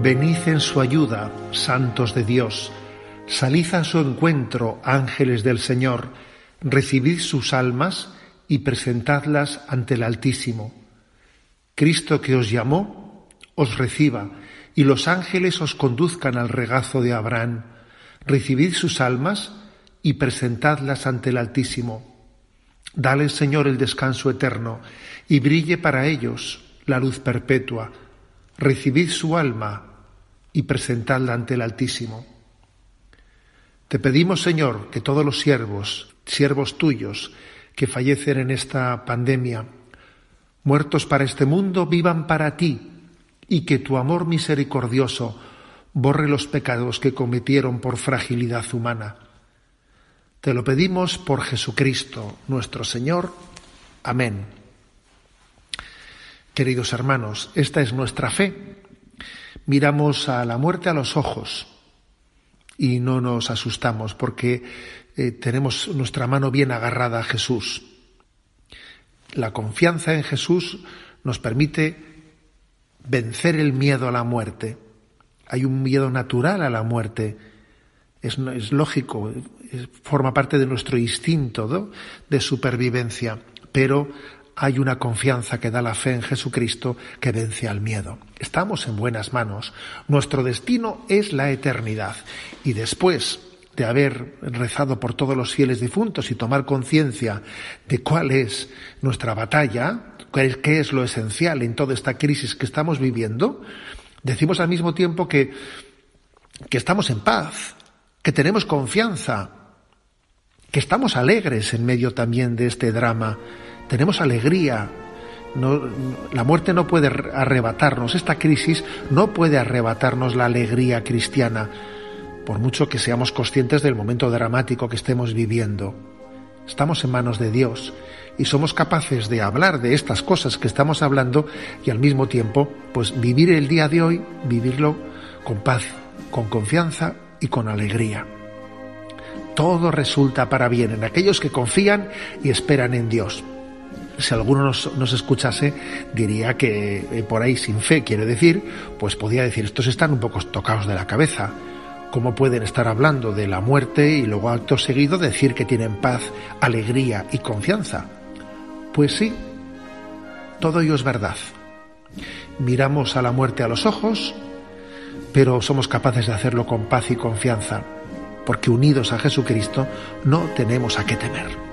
Venid en su ayuda, santos de Dios, salid a su encuentro, ángeles del Señor, recibid sus almas y presentadlas ante el Altísimo. Cristo que os llamó, os reciba, y los ángeles os conduzcan al regazo de Abraham. Recibid sus almas y presentadlas ante el Altísimo. Dale, Señor, el descanso eterno, y brille para ellos la luz perpetua. Recibid su alma y presentadla ante el Altísimo. Te pedimos, Señor, que todos los siervos, siervos tuyos, que fallecen en esta pandemia, muertos para este mundo, vivan para ti, y que tu amor misericordioso borre los pecados que cometieron por fragilidad humana. Te lo pedimos por Jesucristo, nuestro Señor. Amén. Queridos hermanos, esta es nuestra fe miramos a la muerte a los ojos y no nos asustamos porque eh, tenemos nuestra mano bien agarrada a Jesús. La confianza en Jesús nos permite vencer el miedo a la muerte. Hay un miedo natural a la muerte. Es, es lógico, forma parte de nuestro instinto de supervivencia, pero hay una confianza que da la fe en Jesucristo que vence al miedo. Estamos en buenas manos. Nuestro destino es la eternidad. Y después de haber rezado por todos los fieles difuntos y tomar conciencia de cuál es nuestra batalla, qué es lo esencial en toda esta crisis que estamos viviendo, decimos al mismo tiempo que, que estamos en paz, que tenemos confianza, que estamos alegres en medio también de este drama tenemos alegría. la muerte no puede arrebatarnos, esta crisis no puede arrebatarnos la alegría cristiana, por mucho que seamos conscientes del momento dramático que estemos viviendo. Estamos en manos de Dios y somos capaces de hablar de estas cosas que estamos hablando y al mismo tiempo, pues vivir el día de hoy, vivirlo con paz, con confianza y con alegría. Todo resulta para bien en aquellos que confían y esperan en Dios si alguno nos, escuchase, diría que eh, por ahí sin fe, quiere decir, pues podía decir, estos están un poco tocados de la cabeza. ¿Cómo pueden estar hablando de la muerte y luego acto seguido decir que tienen paz, alegría y confianza? Pues sí, todo ello es verdad. Miramos a la muerte a los ojos, pero somos capaces de hacerlo con paz y confianza, porque unidos a Jesucristo no tenemos a qué temer.